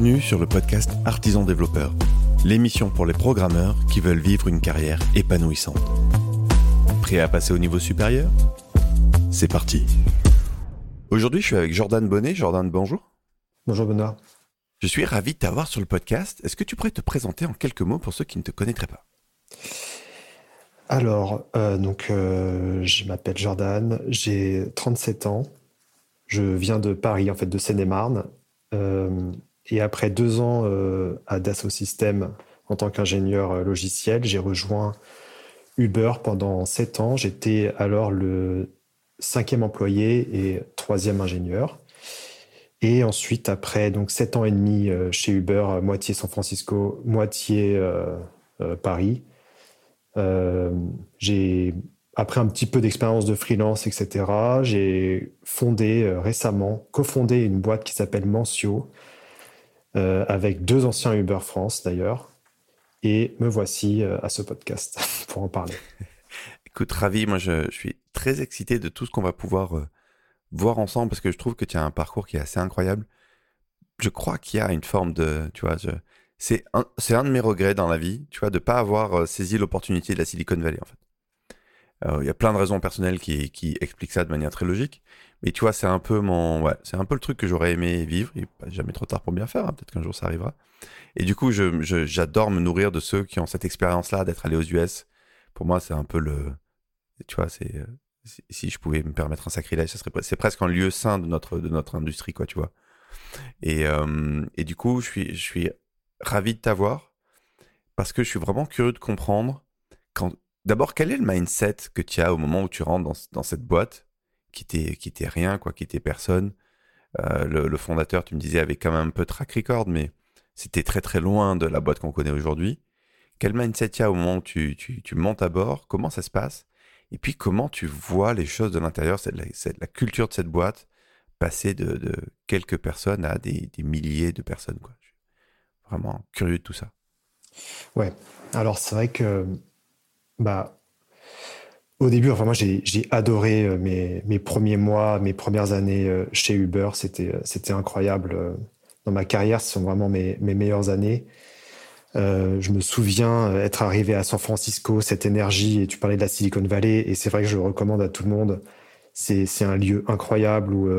Bienvenue sur le podcast Artisan Développeur, l'émission pour les programmeurs qui veulent vivre une carrière épanouissante. Prêt à passer au niveau supérieur? C'est parti. Aujourd'hui, je suis avec Jordan Bonnet. Jordan, bonjour. Bonjour Benoît. Je suis ravi de t'avoir sur le podcast. Est-ce que tu pourrais te présenter en quelques mots pour ceux qui ne te connaîtraient pas? Alors, euh, donc, euh, je m'appelle Jordan, j'ai 37 ans. Je viens de Paris, en fait, de Seine-et-Marne. Euh, et après deux ans euh, à Dassault Systèmes en tant qu'ingénieur euh, logiciel, j'ai rejoint Uber pendant sept ans. J'étais alors le cinquième employé et troisième ingénieur. Et ensuite, après donc sept ans et demi euh, chez Uber, moitié San Francisco, moitié Paris, j'ai après un petit peu d'expérience de freelance, etc. J'ai fondé récemment, cofondé une boîte qui s'appelle Mentio, euh, avec deux anciens Uber France d'ailleurs. Et me voici euh, à ce podcast pour en parler. Écoute, ravi, moi je, suis très excité de tout ce qu'on va pouvoir euh, voir ensemble parce que je trouve que tu as un parcours qui est assez incroyable. Je crois qu'il y a une forme de, tu vois, c'est un, un de mes regrets dans la vie, tu vois, de pas avoir saisi l'opportunité de la Silicon Valley en fait. Il y a plein de raisons personnelles qui, qui expliquent ça de manière très logique, mais tu vois, c'est un peu mon, ouais, c'est un peu le truc que j'aurais aimé vivre. Il pas jamais trop tard pour bien faire. Hein, Peut-être qu'un jour ça arrivera. Et du coup, je, je, j'adore me nourrir de ceux qui ont cette expérience-là d'être allés aux US. Pour moi, c'est un peu le, tu vois, c'est si je pouvais me permettre un sacrilège, ça serait c'est presque un lieu sain de notre de notre industrie, quoi, tu vois. Et euh, et du coup, je suis je suis ravi de t'avoir parce que je suis vraiment curieux de comprendre quand d'abord quel est le mindset que tu as au moment où tu rentres dans cette boîte qui était, rien, quoi, qui était personne? Euh, le, fondateur, tu me disais, avait quand même un peu de track record, mais c'était très très loin de la boîte qu'on connaît aujourd'hui. Quel mindset il y au moment où tu, montes à bord? Comment ça se passe? Et puis comment tu vois les choses de l'intérieur C'est la, la, culture de cette boîte passer de, quelques personnes à des, des, milliers de personnes. Quoi? Je suis vraiment curieux de tout ça. Ouais. Alors c'est vrai que bah au début, enfin moi j'ai adoré euh, mes, mes, premiers mois, mes premières années euh, chez Uber. C'était euh, incroyable. Dans ma carrière, ce sont vraiment mes, mes meilleures années. Je me souviens être arrivé à San Francisco, cette énergie, et tu parlais de la Silicon Valley, et c'est vrai que je le recommande à tout le monde. C'est un lieu incroyable où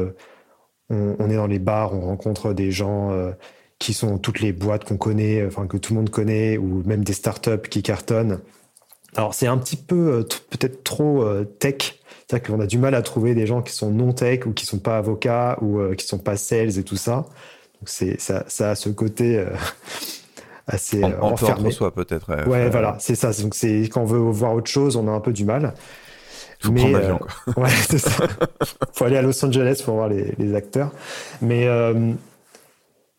on, est dans les bars, on rencontre des gens qui sont toutes les boîtes qu'on connaît, enfin que tout le monde connaît, ou même des startups qui cartonnent. Alors c'est un petit peu euh, peut-être trop euh, tech, c'est-à-dire qu'on a du mal à trouver des gens qui sont non tech ou qui sont pas avocats ou euh, qui sont pas sales et tout ça. Donc c'est ça, ça a ce côté euh, assez en, enfermé. soi peut-être. Ouais, ouais voilà, c'est ça. Donc c'est quand on veut voir autre chose, on a un peu du mal. Faut mais quoi. ouais, c'est ça. Faut aller à Los Angeles pour voir les, les acteurs. Mais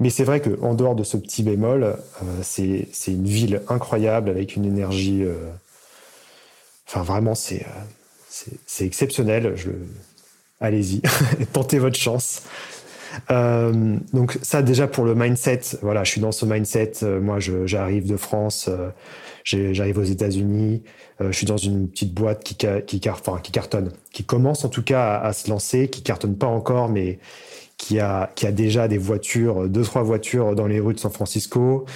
mais c'est vrai qu'en dehors de ce petit bémol, euh, c'est une ville incroyable avec une énergie Enfin, vraiment, c'est euh, c'est exceptionnel. Allez-y, tentez votre chance. Euh, donc ça déjà pour le mindset, voilà, je suis dans ce mindset. Euh, moi, j'arrive de France, j'arrive aux États-Unis, je suis dans une petite boîte qui cartonne, qui commence en tout cas à, à, se lancer, qui cartonne pas encore, mais qui a, qui a déjà des voitures, deux trois voitures dans les rues de San Francisco,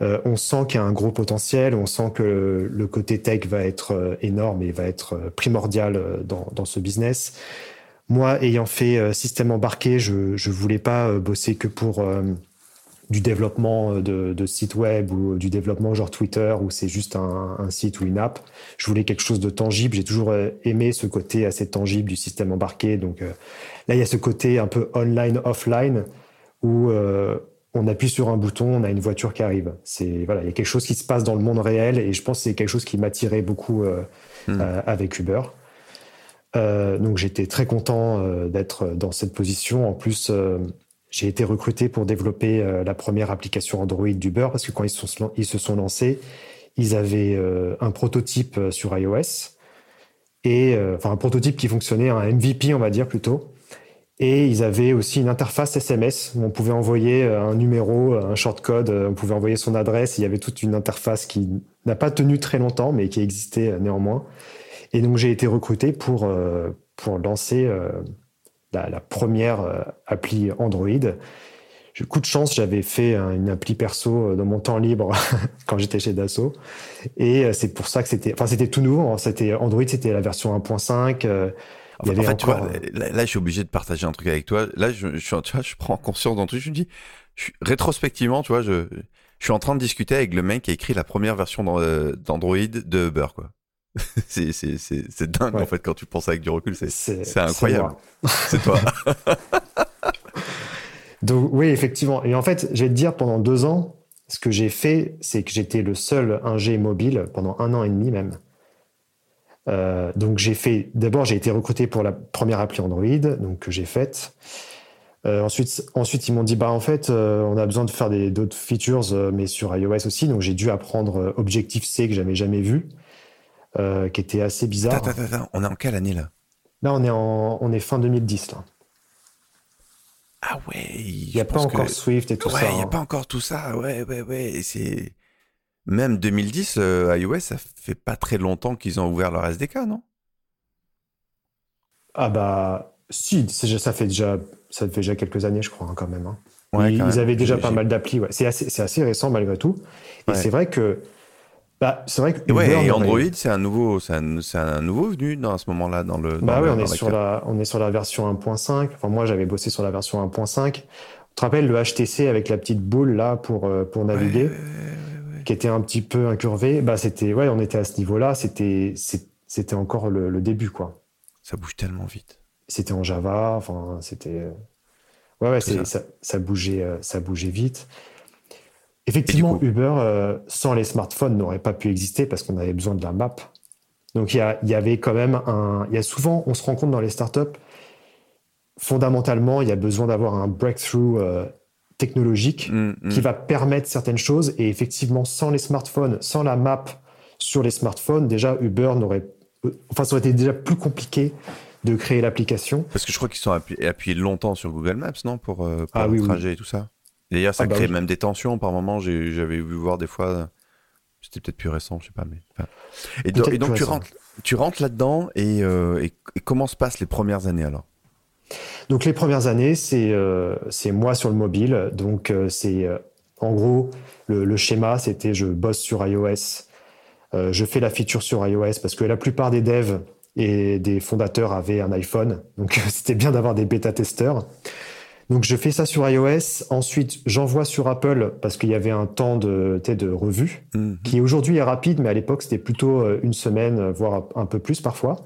euh, on sent qu'il y a un gros potentiel, on sent que le côté tech va être euh, énorme et va être euh, primordial dans, ce business. Moi, ayant fait système embarqué, je ne voulais pas bosser que pour du développement de, de sites web ou du développement genre Twitter où c'est juste un, un, site ou une app. Je voulais quelque chose de tangible. J'ai toujours aimé ce côté assez tangible du système embarqué. Donc là, il y a ce côté un peu online, offline où on appuie sur un bouton, on a une voiture qui arrive. C'est voilà, il y a quelque chose qui se passe dans le monde réel et je pense que c'est quelque chose qui m'attirait beaucoup euh, mmh. euh, avec Uber. Euh, donc j'étais très content d'être dans cette position. En plus, j'ai été recruté pour développer la première application Android d'Uber parce que quand ils, sont, ils se sont lancés, ils avaient un prototype sur iOS et enfin un prototype qui fonctionnait, un MVP on va dire plutôt. Et ils avaient aussi une interface SMS où on pouvait envoyer euh, un numéro, un shortcode, euh, on pouvait envoyer son adresse. Il y avait toute une interface qui n'a pas tenu très longtemps, mais qui existait euh, néanmoins. Et donc j'ai été recruté pour, pour lancer la, première appli Android. coup de chance, j'avais fait une appli perso dans mon temps libre quand j'étais chez Dassault. Et c'est pour ça que c'était, enfin, c'était tout nouveau. Hein. C'était Android, c'était la version 1.5. en fait, tu vois, là, je suis obligé de partager un truc avec toi. Là, je, je, tu vois, je prends conscience d'un truc. Je me dis, rétrospectivement, tu vois, je, je suis en train de discuter avec le mec qui a écrit la première version d'Android de Uber, quoi. c'est dingue, en fait, quand tu penses avec du recul. C'est incroyable. C'est toi. Donc, oui, effectivement. Et en fait, je vais te dire, pendant deux ans, ce que j'ai fait, c'est que j'étais le seul ingé mobile pendant un an et demi même. Euh, donc j'ai fait, d'abord j'ai été recruté pour la première appli Android, donc que j'ai faite. Euh, ensuite, ensuite, ils m'ont dit bah en fait, euh, on a besoin de faire d'autres features, mais sur iOS aussi. Donc j'ai dû apprendre Objective C que j'avais jamais vu, qui était assez bizarre. Attends, attends, attends, on est en quelle année là? Là, on est en, on est fin 2010 là. Ah ouais. Il n'y a pas encore Swift et tout ça. Il n'y a hein. pas encore tout ça. Ouais, ouais, ouais. C'est même 2010, iOS, ça fait pas très longtemps qu'ils ont ouvert leur SDK, non? Ah bah si, ça fait déjà ça fait déjà quelques années, je crois, hein, quand même. Hein. ils, avaient déjà pas mal d'applis. Ouais. C'est assez, assez, récent malgré tout. Et c'est vrai que. Bah, c'est vrai que. et Android, c'est un nouveau, c'est un, un, nouveau venu dans à ce moment-là dans le. bah oui, on est sur la, on est sur la version 1.5. Enfin, moi, j'avais bossé sur la version 1.5. Tu te rappelles le HTC avec la petite boule là pour euh, pour naviguer, qui était un petit peu incurvé. Bah, c'était, ouais, on était à ce niveau-là. C'était, c'était encore le, le début, quoi. Ça bouge tellement vite. C'était en Java, enfin, c'était. Ouais, ouais, ça. Ça, bougeait, euh, ça bougeait vite. Effectivement, Uber, euh, sans les smartphones, n'aurait pas pu exister parce qu'on avait besoin de la map. Donc, il y, y, avait quand même un. Il y a souvent, on se rend compte dans les startups, fondamentalement, il y a besoin d'avoir un breakthrough euh, technologique mm, mm. qui va permettre certaines choses. Et effectivement, sans les smartphones, sans la map sur les smartphones, déjà, Uber n'aurait. Enfin, ça aurait été déjà plus compliqué de créer l'application. Parce que je crois qu'ils sont appuyés, longtemps sur Google Maps, non Pour, euh, pour ah le trajet et tout ça. D'ailleurs, ça ah bah crée même des tensions par moment. J'avais vu voir des fois. C'était peut-être plus récent, je sais pas. Mais... Et, donc, tu rentres, tu rentres là-dedans euh, et, comment se passent les premières années alors? Donc les premières années, c'est euh, c'est moi sur le mobile. Donc c'est en gros le, le schéma, c'était je bosse sur iOS, je fais la feature sur iOS parce que la plupart des devs et des fondateurs avaient un iPhone. Donc c'était bien d'avoir des bêta-testeurs. Donc je fais ça sur iOS. Ensuite, j'envoie sur Apple parce qu'il y avait un temps de, de revue mhm. qui aujourd'hui est rapide, mais à l'époque c'était plutôt euh, une semaine, voire un peu plus parfois.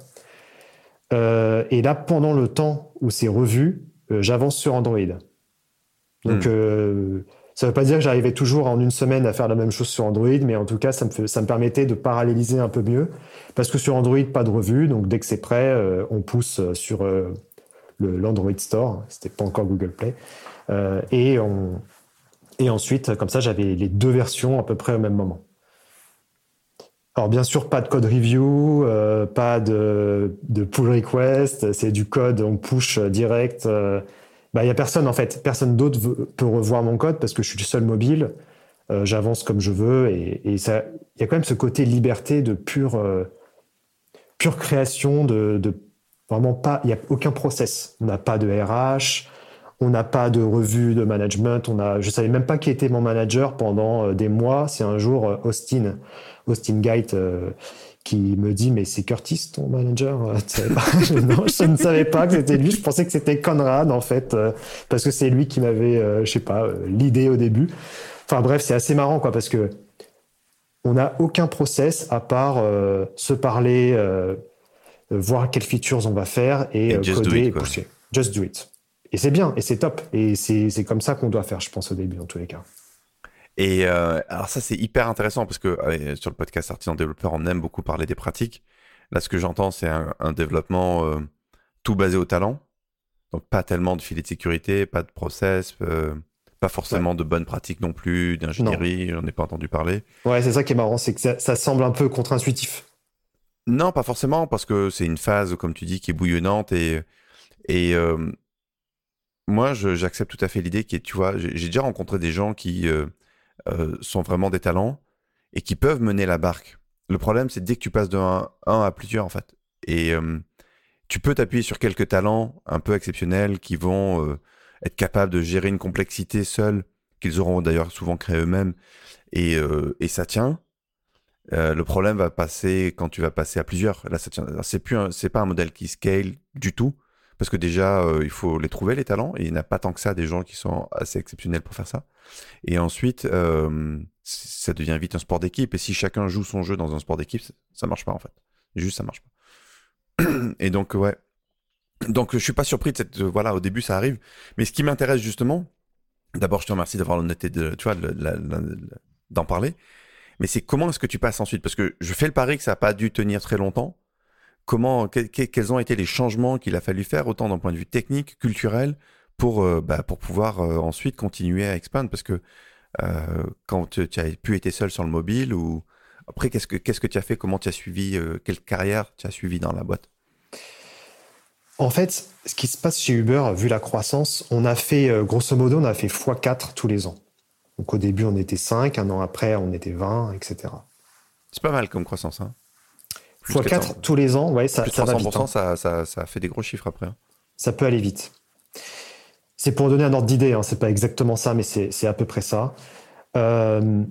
Euh, et là, pendant le temps où c'est revu, euh, j'avance sur Android. Donc mhm. Ça ne veut pas dire que j'arrivais toujours en une semaine à faire la même chose sur Android, mais en tout cas, ça me, ça me permettait de paralléliser un peu mieux. Parce que sur Android, pas de revue, donc dès que c'est prêt, euh, on pousse sur euh, l'Android Store, c'était pas encore Google Play, euh, et, on, et ensuite, comme ça, j'avais les deux versions à peu près au même moment. Alors bien sûr, pas de code review, pas de, de, pull request, c'est du code, on push direct bah, il y a personne en fait, personne d'autre peut revoir mon code parce que je suis le seul mobile. Euh, j'avance comme je veux et, il y a quand même ce côté liberté de pure, euh, pure création de, de, vraiment pas, il y a aucun process. On n'a pas de RH, on n'a pas de revue de management. On a, je savais même pas qui était mon manager pendant euh, des mois. C'est un jour Austin, Austin Gate qui me dit mais c'est Curtis ton manager? Euh, non je ne savais pas que c'était lui. Je pensais que c'était Conrad en fait euh, parce que c'est lui qui m'avait euh, je sais pas l'idée au début. Enfin bref c'est assez marrant quoi parce que on n'a aucun process à part se parler voir quelles features on va faire et, coder et pousser. Just do it et c'est bien et c'est top et c'est comme ça qu'on doit faire je pense au début en tous les cas et euh, alors ça, c'est hyper intéressant parce que sur le podcast Artisan Développeur, on aime beaucoup parler des pratiques. Là, ce que j'entends, c'est un, développement euh, tout basé au talent. Donc pas tellement de filet de sécurité, pas de process, euh, pas forcément de bonnes pratiques non plus, d'ingénierie, j'en ai pas entendu parler. Ouais, c'est ça qui est marrant, c'est que ça, ça semble un peu contre-intuitif. Non, pas forcément, parce que c'est une phase, comme tu dis, qui est bouillonnante et, et moi, j'accepte tout à fait l'idée qui est, tu vois, j'ai déjà rencontré des gens qui euh, sont vraiment des talents et qui peuvent mener la barque. Le problème, c'est dès que tu passes de 1 à plusieurs, en fait. Et euh, tu peux t'appuyer sur quelques talents un peu exceptionnels qui vont euh, être capable de gérer une complexité seule, qu'ils auront d'ailleurs souvent créé eux-mêmes, et, euh, ça tient. Euh, le problème va passer quand tu vas passer à plusieurs. Là, ça tient. C'est c'est pas un modèle qui scale du tout, parce que déjà, euh, il faut les trouver les talents, et il n'y a pas tant que ça des gens qui sont assez exceptionnels pour faire ça. Et ensuite, euh, ça devient vite un sport d'équipe. Et si chacun joue son jeu dans un sport d'équipe, ça marche pas en fait. Juste, ça marche pas. Et donc, ouais. Donc, je suis pas surpris de cette. Voilà, au début, ça arrive. Mais ce qui m'intéresse justement, d'abord, je te remercie d'avoir l'honnêteté de, tu vois, d'en parler. Mais c'est comment est-ce que tu passes ensuite? Parce que je fais le pari que ça n'a pas dû tenir très longtemps. Comment, quels ont été les changements qu'il a fallu faire, autant d'un point de vue technique, culturel, pour, euh, bah, pour pouvoir euh, ensuite continuer à expandre Parce que euh, quand tu, as pu être seul sur le mobile ou après, qu'est-ce que qu'est-ce que tu as fait? Comment tu as suivi Quelle carrière tu as suivi dans la boîte? En fait, ce qui se passe chez Uber, vu la croissance, on a fait, grosso modo, on a fait x4 tous les ans. Donc au début, on était 5, un an après, on était 20, etc. C'est pas mal comme croissance. Hein x4 tous les ans, ouais, ça, ça va vite. Hein. Ça, ça, ça, fait des gros chiffres après. Hein. Ça peut aller vite. C'est pour donner un ordre d'idée, hein, c'est pas exactement ça, mais c'est à peu près ça. Euh,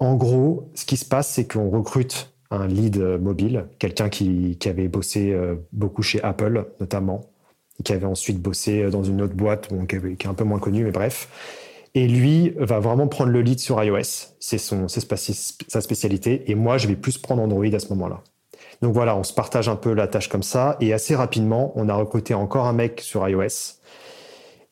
en gros, ce qui se passe, c'est qu'on recrute un lead mobile, quelqu'un qui, qui, avait bossé euh, beaucoup chez Apple notamment, et qui avait ensuite bossé dans une autre boîte bon, qui, qui, est un peu moins connue, mais bref. Et lui va vraiment prendre le lead sur iOS. C'est sa spécialité. Et moi, je vais plus prendre Android à ce moment-là. Donc voilà, on se partage un peu la tâche comme ça. Et assez rapidement, on a recruté encore un mec sur iOS.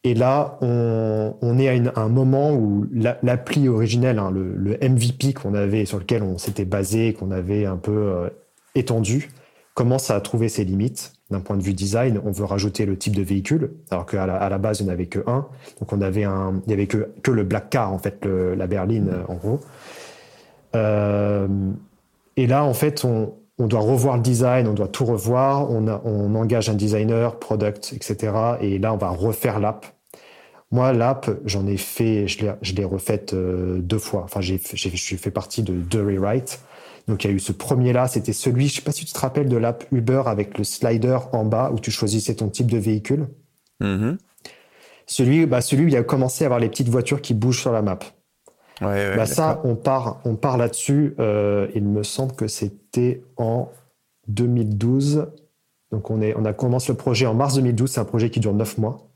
Et là, on, est à, un moment où l'appli originelle, hein, le, MVP qu'on avait, sur lequel on s'était basé, qu'on avait un peu euh, étendu, commence à trouver ses limites d'un point de vue design, on veut rajouter le type de véhicule, alors qu'à la, à la base, il n'y en avait que un. Donc, on avait un, il n'y avait que, que le black car, en fait, la berline, en gros. Euh, et là, en fait, on, on, doit revoir le design, on doit tout revoir. On, on engage un designer, product, etc. Et là, on va refaire l'app. Moi, l'app, j'en ai fait, je l'ai refaite euh, deux fois. Enfin, j'ai fait partie de deux rewrites. Donc il y a eu ce premier-là, c'était celui, je sais pas si tu te rappelles de l'app Uber avec le slider en bas où tu choisissais ton type de véhicule. Mm-hmm. Celui, bah, celui où il a commencé à avoir les petites voitures qui bougent sur la map. Ouais, bah, ça, on part, on part là-dessus. Euh, il me semble que c'était en 2012. Donc on, est, on a commencé le projet en mars 2012. C'est un projet qui dure 9 mois.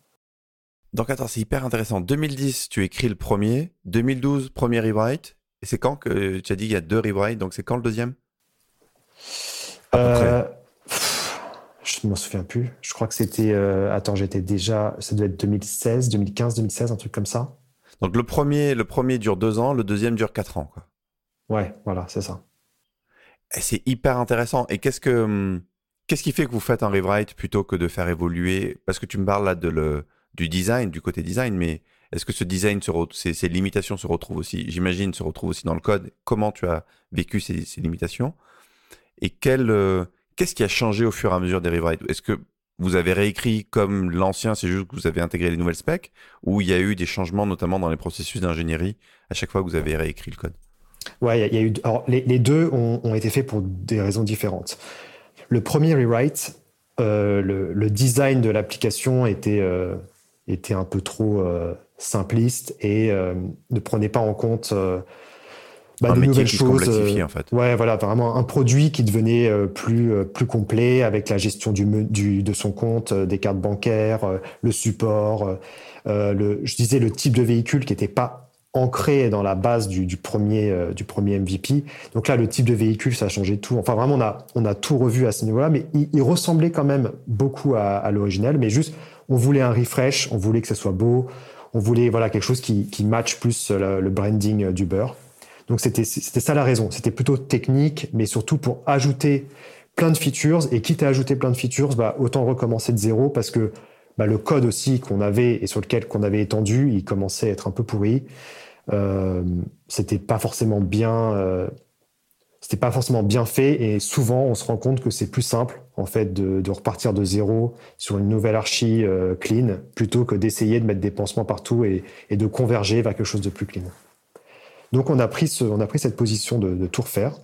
Donc attends, c'est hyper intéressant. 2010, tu écris le premier. 2012, premier rewrite. Et c'est quand que tu as dit qu'il y a deux rewrites, donc c'est quand le deuxième? Euh, Je ne m'en souviens plus. Je crois que c'était. Euh, attends, j'étais déjà. Ça doit être 2016, 2015, 2016, un truc comme ça. Donc le premier, le premier dure deux ans, le deuxième dure quatre ans, quoi. Ouais, voilà, c'est ça. Et c'est hyper intéressant. Et qu'est-ce que. Hum, qu'est-ce qui fait que vous faites un rewrite plutôt que de faire évoluer? Parce que tu me parles là de le, du design, du côté design, mais est-ce que ce design, se ces, limitations se retrouvent aussi, j'imagine, se retrouvent aussi dans le code? Comment tu as vécu ces, limitations? Et quel, euh, qu'est-ce qui a changé au fur et à mesure des rewrites? Est-ce que vous avez réécrit comme l'ancien, c'est juste que vous avez intégré les nouvelles specs Ou il y a eu des changements, notamment dans les processus d'ingénierie, à chaque fois que vous avez réécrit le code? Ouais, il y, a eu. Alors, les, deux ont, été faits pour des raisons différentes. Le premier rewrite, euh, le, le, design de l'application était, euh, était un peu trop euh, simpliste et euh, ne prenait pas en compte euh, bah, de nouvelles choses. en fait. Ouais, voilà, vraiment un produit qui devenait plus plus complet avec la gestion du, du de son compte, des cartes bancaires, le support, le, je disais le type de véhicule qui n'était pas ancré dans la base du, du premier du premier MVP. Donc là, le type de véhicule, ça a changé tout. Enfin, vraiment, on a on a tout revu à ce niveau-là, mais il, ressemblait quand même beaucoup à, à l'original, mais juste on voulait un refresh, on voulait que ce soit beau, on voulait voilà quelque chose qui, qui match plus le, branding du beurre. Donc c'était c'était ça la raison. C'était plutôt technique, mais surtout pour ajouter plein de features. Et quitte à ajouter plein de features, bah, autant recommencer de zéro parce que bah, le code aussi qu'on avait et sur lequel qu'on avait étendu, il commençait à être un peu pourri. Euh, c'était pas forcément bien euh, c'était pas forcément bien fait et souvent on se rend compte que c'est plus simple en fait de, repartir de zéro sur une nouvelle archi euh, clean plutôt que d'essayer de mettre des pansements partout et, de converger vers quelque chose de plus clean. Donc on a pris, on a pris cette position de, tout refaire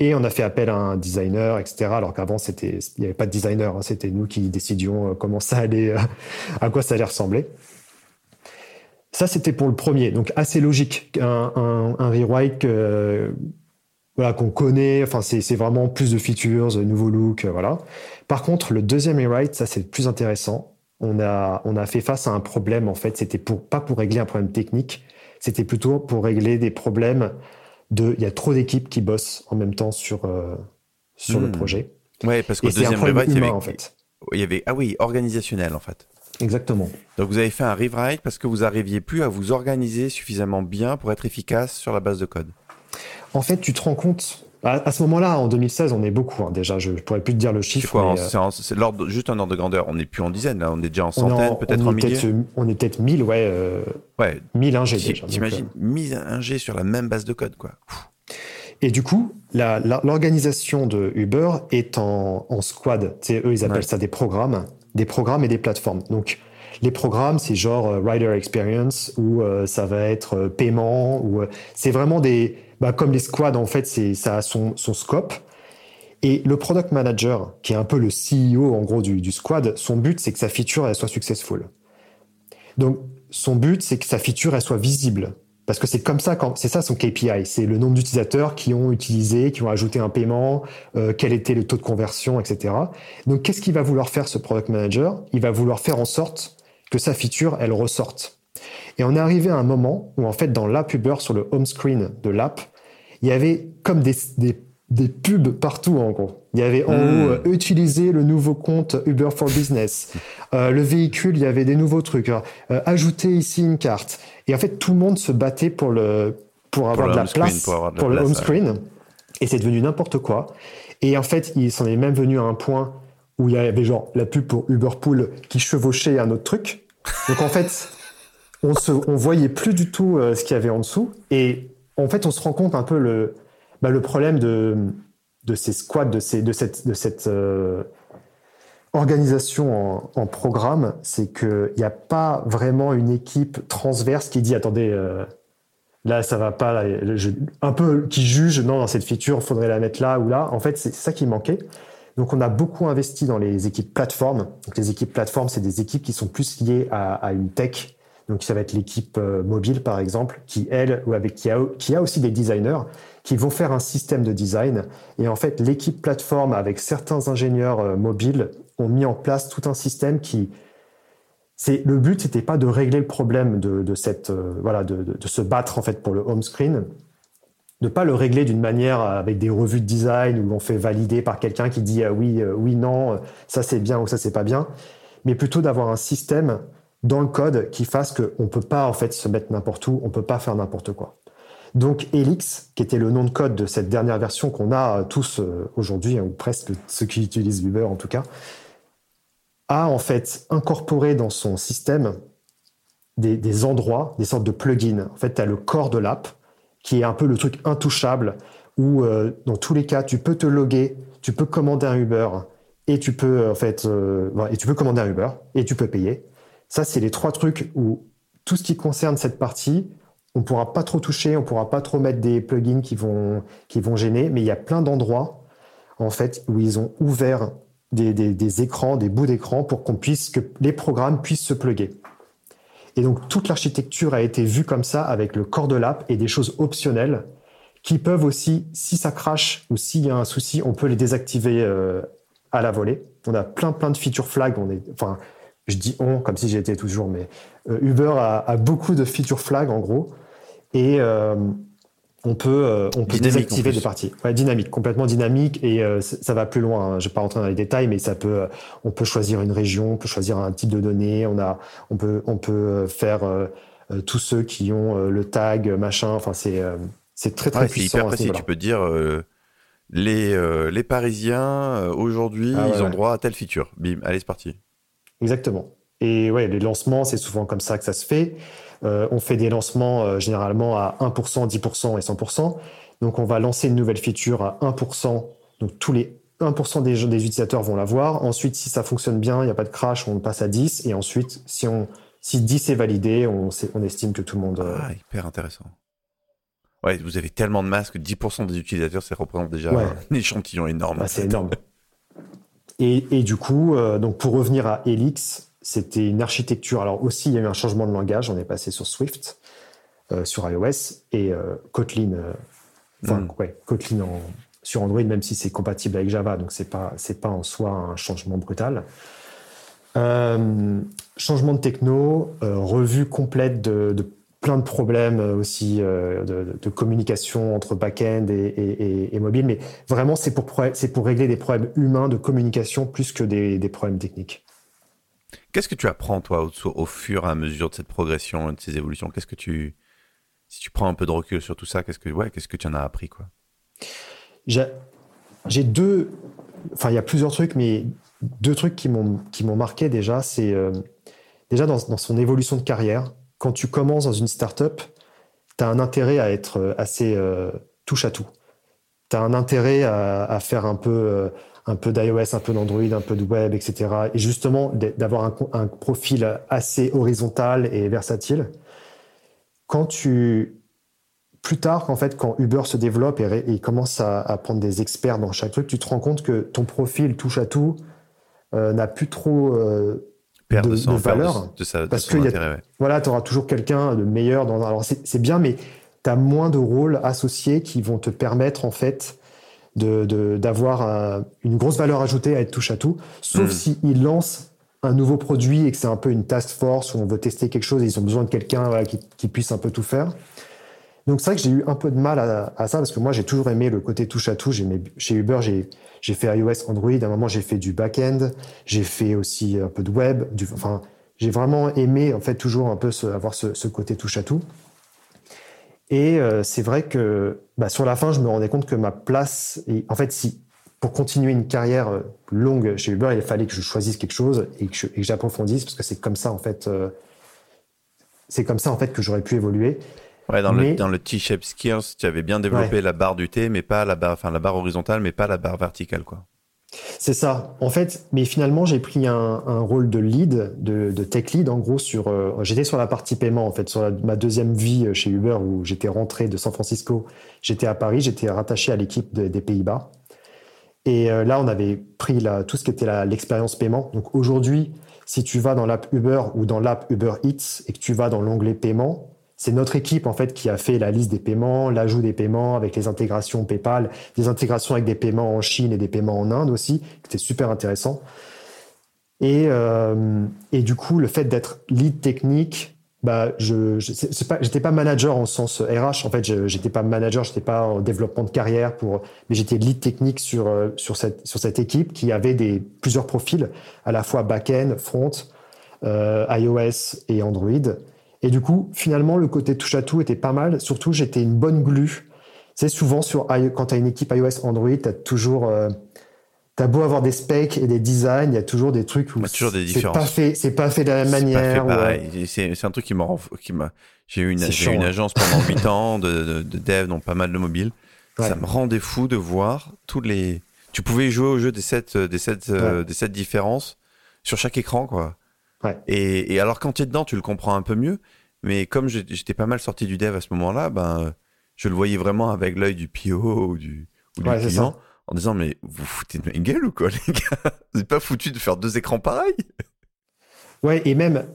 Et on a fait appel à un designer, etc. Alors qu'avant, c'était, il n'y avait pas de designer, hein. c'était nous qui décidions comment ça allait, à quoi ça allait ressembler. Ça, c'était pour le premier, donc assez logique. Un rewrite voilà, qu'on connaît, enfin, c'est vraiment plus de features, de nouveaux looks, voilà. Par contre, le deuxième rewrite, ça, c'est le plus intéressant. On a, on a fait face à un problème, en fait, c'était pour, pas pour régler un problème technique, c'était plutôt pour régler des problèmes de, il y a trop d'équipes qui bossent en même temps sur, euh, sur le hmm. projet. Ouais, parce qu'au deuxième rewrite, il y avait, en fait. il y avait, ah oui, organisationnel, en fait. Exactement. Donc vous avez fait un rewrite parce que vous n'arriviez plus à vous organiser suffisamment bien pour être efficace sur la base de code. En fait, tu te rends compte. À, ce moment-là, en 2016, on est beaucoup. Hein, déjà, je, ne pourrais plus te dire le chiffre. C'est euh, juste un ordre de grandeur. On n'est plus en dizaines, là. On est déjà en centaines, peut-être en milliers. on est peut-être 1000, ouais. Euh, ouais. 1000 ingés déjà. T'imagines, 1000 euh, ingés sur la même base de code, quoi. Et du coup, l'organisation de Uber est en, squad. eux, ils appellent ça des programmes, des programmes et des plateformes. Donc, les programmes, c'est genre Rider Experience ou ça va être paiement ou c'est vraiment des bah, comme les squads, en fait, c'est, ça a son, son scope. Et le product manager, qui est un peu le CEO en gros du, du squad, son but c'est que sa feature elle soit successful. Donc son but c'est que sa feature elle soit visible parce que c'est comme ça quand c'est ça son KPI, c'est le nombre d'utilisateurs qui ont utilisé, qui ont ajouté un paiement, euh, quel était le taux de conversion, etc. Donc qu'est-ce qu'il va vouloir faire ce product manager? Il va vouloir faire en sorte que sa feature elle ressorte. Et on est arrivé à un moment où, en fait, dans l'app Uber, sur le home screen de l'app, il y avait comme des, des, des, pubs partout, en gros. Il y avait en hmm. haut, euh, utiliser le nouveau compte Uber for Business. Euh, le véhicule, il y avait des nouveaux trucs. Euh, ajouter ici une carte. Et en fait, tout le monde se battait pour, le, pour avoir de la place, pour, le home screen. Et c'est devenu n'importe quoi. Et en fait, il s'en est même venu à un point où il y avait genre la pub pour Uber Pool qui chevauchait un autre truc. Donc en fait, on se, on voyait plus du tout euh, ce qu'il y avait en dessous. Et en fait, on se rend compte un peu le, bah, le problème de, de ces squads, de, ces, de cette, de cette euh, organisation en, en programme, c'est qu'il n'y a pas vraiment une équipe transverse qui dit attendez, euh, là ça va pas, un peu qui juge non dans cette feature, faudrait la mettre là ou là. En fait, c'est ça qui manquait. Donc, on a beaucoup investi dans les équipes plateformes. Donc, les équipes plateformes, c'est des équipes qui sont plus liées à, à une tech donc ça va être l'équipe euh, mobile par exemple, qui elle ou avec qui a, qui a aussi des designers qui vont faire un système de design. Et en fait, l'équipe plateforme avec certains ingénieurs euh, mobiles ont mis en place tout un système qui c'est le but, c'était pas de régler le problème de, de cette euh, voilà de, de, se battre en fait pour le home screen, de pas le régler d'une manière avec des revues de design où on fait valider par quelqu'un qui dit oui oui non ça c'est bien ou ça c'est pas bien, mais plutôt d'avoir un système dans le code qui fasse qu'on ne peut pas en fait se mettre n'importe où, on ne peut pas faire n'importe quoi. Donc Helix, qui était le nom de code de cette dernière version qu'on a tous euh, aujourd'hui, hein, ou presque ceux qui utilisent Uber en tout cas, a en fait incorporé dans son système des, endroits, des sortes de plugins. En fait, tu as le corps de l'app, qui est un peu le truc intouchable, où euh, dans tous les cas, tu peux te loguer, tu peux commander un Uber, et tu peux en fait, euh, et tu peux commander un Uber, et tu peux payer. Ça, c'est les trois trucs où tout ce qui concerne cette partie, on pourra pas trop toucher, on pourra pas trop mettre des plugins qui vont, qui vont gêner, mais il y a plein d'endroits, en fait, où ils ont ouvert des, des, écrans, des bouts d'écran pour qu'on puisse, que les programmes puissent se plugger. Et donc, toute l'architecture a été vue comme ça avec le corps de l'app et des choses optionnelles qui peuvent aussi, si ça crache ou s'il y a un souci, on peut les désactiver euh, à la volée. On a plein, plein de feature flags. Je dis on comme si j'étais toujours, mais euh, Uber a, beaucoup de feature flags en gros, et euh, on peut, euh, on peut désactiver des parties. Ouais, dynamique, complètement dynamique, et ça va plus loin. Hein. Je vais pas rentrer dans les détails, mais ça peut, on peut choisir une région, on peut choisir un type de données, on a, on peut, on peut faire tous ceux qui ont le tag machin. Enfin, c'est, c'est très très puissant. C'est hyper précis. Tu peux dire. Les, les Parisiens, aujourd'hui, ah ils ont droit à telle feature. Bim, allez, c'est parti. Exactement. Et ouais, les lancements, c'est souvent comme ça que ça se fait. Euh, on fait des lancements euh, généralement à 1%, 10% et 100%. Donc on va lancer une nouvelle feature à 1%. Donc tous les 1% des, des utilisateurs vont la voir. Ensuite, si ça fonctionne bien, il n'y a pas de crash, on passe à 10. Et ensuite, si, on, si 10 est validé, on, on estime que tout le monde... Euh, ah, hyper intéressant. Ouais, vous avez tellement de masques, 10% des utilisateurs, ça représente déjà un échantillon énorme. Bah, c'est énorme. Et, et, du coup, euh, donc pour revenir à Helix, c'était une architecture. Alors aussi, il y a eu un changement de langage. On est passé sur Swift, euh, sur iOS et euh, Kotlin. enfin, mm. ouais, Kotlin en, sur Android, même si c'est compatible avec Java. Donc c'est pas c'est pas en soi un changement brutal. changement de techno, revue complète de, de plein de problèmes euh, aussi euh, de, communication entre back-end et, mobile, mais vraiment c'est pour, c'est pour régler des problèmes humains de communication plus que des, problèmes techniques. Qu'est-ce que tu apprends toi au, au, fur et à mesure de cette progression, de ces évolutions? Qu'est-ce que tu, si tu prends un peu de recul sur tout ça, qu'est-ce que ouais, qu'est-ce que tu en as appris quoi? J'ai deux, enfin il y a plusieurs trucs, mais deux trucs qui m'ont qui m'ont marqué déjà, c'est euh, déjà dans, dans son évolution de carrière quand tu commences dans une startup, tu as un intérêt à être euh, assez euh, touche à tout. Tu as un intérêt à, faire un peu, euh, peu d'iOS, un peu d'Android, un peu de web, etc. Et justement, d'avoir un, profil assez horizontal et versatile. Quand tu. Plus tard, en fait, quand Uber se développe et, commence à, prendre des experts dans chaque truc, tu te rends compte que ton profil touche à tout n'a plus trop de, de, valeur. parce que voilà, tu auras toujours quelqu'un de meilleur. Dans, alors c'est bien, mais tu as moins de rôles associés qui vont te permettre en fait d'avoir de, une grosse valeur ajoutée à être touche à tout, sauf s'ils hmm. si lancent un nouveau produit et que c'est un peu une task force où on veut tester quelque chose et ils ont besoin de quelqu'un qui, qui, puisse un peu tout faire. Donc c'est vrai que j'ai eu un peu de mal à, ça parce que moi j'ai toujours aimé le côté touche à tout. Chez Uber, j'ai fait iOS, Android. À un moment, j'ai fait du back-end. J'ai fait aussi un peu de web. Enfin, j'ai vraiment aimé, en fait, toujours un peu avoir ce, côté touche à tout. Et euh, c'est vrai que bah, sur la fin, je me rendais compte que ma place, en fait, si pour continuer une carrière euh, longue chez Uber, il fallait que je choisisse quelque chose et que j'approfondisse parce que c'est comme ça en fait, euh, c'est comme ça en fait que j'aurais pu évoluer. Ouais, dans, le, dans le T-shape skills, tu avais bien développé la barre du T, mais pas la barre, enfin la barre horizontale, mais pas la barre verticale, quoi. C'est ça. En fait, mais finalement, j'ai pris un, un, rôle de lead, de, de, tech lead, en gros, sur. Euh, j'étais sur la partie paiement, en fait, sur ma deuxième vie euh, chez Uber, où j'étais rentré de San Francisco. J'étais à Paris, j'étais rattaché à l'équipe des Pays-Bas. Et euh, là, on avait pris la, tout ce qui était l'expérience paiement. Donc aujourd'hui, si tu vas dans l'app Uber ou dans l'app Uber Eats et que tu vas dans l'onglet paiement, c'est notre équipe en fait qui a fait la liste des paiements, l'ajout des paiements avec les intégrations PayPal, des intégrations avec des paiements en Chine et des paiements en Inde aussi, qui était super intéressant. Et, euh, et du coup, le fait d'être lead technique, bah, je, je pas, pas manager en sens RH. En fait, je, j'étais pas manager, j'étais pas en développement de carrière pour, mais j'étais lead technique sur euh, sur cette sur cette équipe qui avait des plusieurs profils, à la fois back-end, front, euh, iOS et Android. Et du coup, finalement, le côté touche à tout était pas mal. Surtout, j'étais une bonne glue. C'est souvent sur quand tu as une équipe iOS Android, tu as toujours euh, T'as beau avoir des specs et des designs, il y a toujours des trucs où c'est pas fait, c'est pas fait de la même manière. C'est un truc qui m'a, qui m'a, j'ai eu une, j'ai une agence pendant 8 ans de, de, dev dans pas mal de mobiles. Ça me rendait fou de voir tous les. Tu pouvais jouer au jeu des 7 des sept, euh, des sept différences sur chaque écran, quoi. Et, alors quand tu es dedans, tu le comprends un peu mieux. Mais comme j'étais pas mal sorti du dev à ce moment-là, ben, je le voyais vraiment avec l'œil du PO ou du, ou du client en disant mais vous foutez de ma gueule ou quoi les gars? Vous n'êtes pas foutu de faire deux écrans pareils? Ouais, et même,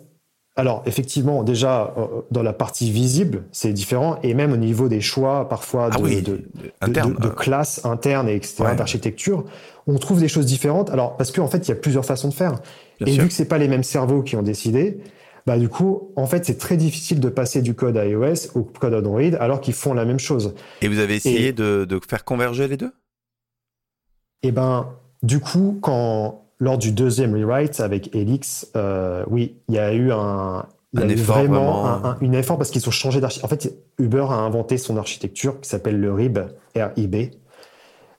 alors effectivement, déjà euh, dans la partie visible, c'est différent, et même au niveau des choix parfois ah de, de, de, classe interne et etc., d'architecture, on trouve des choses différentes. Alors parce qu'en fait, il y a plusieurs façons de faire. et vu que c'est pas les mêmes cerveaux qui ont décidé, bah du coup, en fait, c'est très difficile de passer du code iOS au code Android alors qu'ils font la même chose. Et vous avez essayé de, de, faire converger les deux? Eh ben, du coup, quand lors du deuxième rewrite avec Helix, euh, oui, il y a eu un, un effort vraiment, un, une effort parce qu'ils ont changé d'architecture. En fait, Uber a inventé son architecture qui s'appelle le RIB, RIB,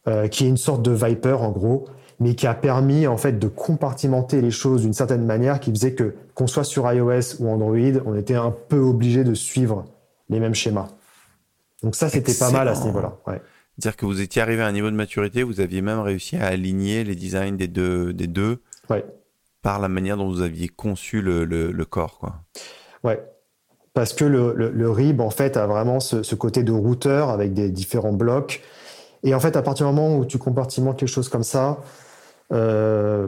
euh, qui est une sorte de Viper en gros, mais qui a permis en fait de compartimenter les choses d'une certaine manière, qui faisait que qu'on soit sur iOS ou Android, on était un peu obligé de suivre les mêmes schémas. Donc ça, c'était pas mal à ce niveau-là. Ouais. Dire que vous étiez arrivé à un niveau de maturité, vous aviez même réussi à aligner les designs des deux, des deux ouais. par la manière dont vous aviez conçu le, le, le corps, quoi. Ouais. parce que le, le, RIB, en fait, a vraiment ce, côté de routeur avec des différents blocs. Et en fait, à partir du moment où tu compartimentes quelque chose comme ça, euh,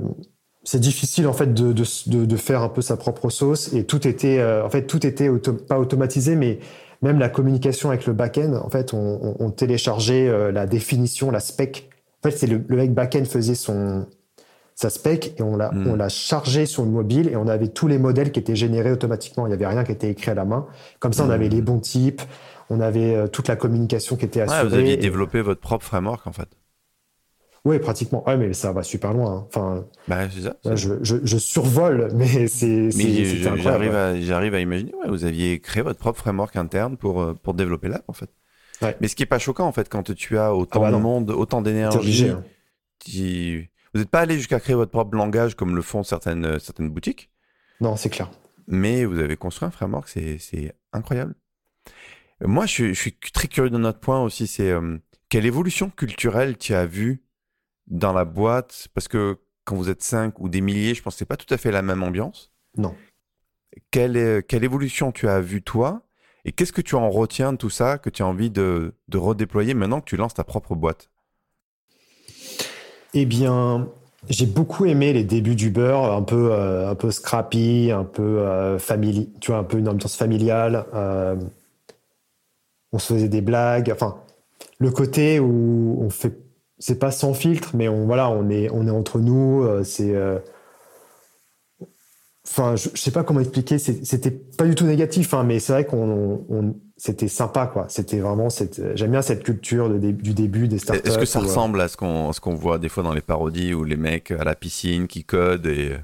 c'est difficile en fait de, de, de, faire un peu sa propre sauce. Et tout était, euh, en fait, tout était pas automatisé, mais même la communication avec le back-end, en fait, on, on, téléchargeait euh, la définition, la spec. En fait, c'est le, le mec back-end faisait son, sa spec et on l'a hmm. on l'a chargé sur le mobile et on avait tous les modèles qui étaient générés automatiquement. Il n'y avait rien qui était écrit à la main. Comme ça, on avait hmm. les bons types, on avait euh, toute la communication qui était assurée. Ouais, vous aviez développé votre propre framework en fait. Oui, pratiquement. Ouais, mais ça va super loin. Hein. Enfin, bah, c'est ça. Je, je, je, survole, mais c'est. Mais j'arrive à, j'arrive à imaginer. Ouais, vous aviez créé votre propre framework interne pour euh, pour développer l'app en fait. Ouais. Mais ce qui est pas choquant en fait quand tu as autant ah bah de monde, autant d'énergie, hein. Vous n'êtes pas allé jusqu'à créer votre propre langage comme le font certaines, euh, certaines boutiques. Non, c'est clair. Mais vous avez construit un framework, c'est incroyable. Moi, je, suis très curieux de notre point aussi, c'est euh, quelle évolution culturelle tu as vue dans la boîte Parce que quand vous êtes cinq ou des milliers, je pense que c'est pas tout à fait la même ambiance. Non. Quelle, quelle évolution tu as vue toi? Et qu'est-ce que tu en retiens de tout ça que tu as envie de, de redéployer maintenant que tu lances ta propre boîte? Eh bien, j'ai beaucoup aimé les débuts du beurre, un peu, euh, un peu scrappy, un peu euh, tu vois, un peu une ambiance familiale. Euh, on se faisait des blagues. Enfin, le côté où on fait, c'est pas sans filtre, mais on, voilà, on est, on est entre nous. c'est, enfin, je, sais pas comment expliquer. C'était pas du tout négatif, hein, mais c'est vrai qu'on, c'était sympa quoi c'était vraiment cette j'aime bien cette culture de du début des startups est-ce que ça euh, ressemble à ce qu'on ce qu'on voit des fois dans les parodies où les mecs à la piscine qui codent et euh,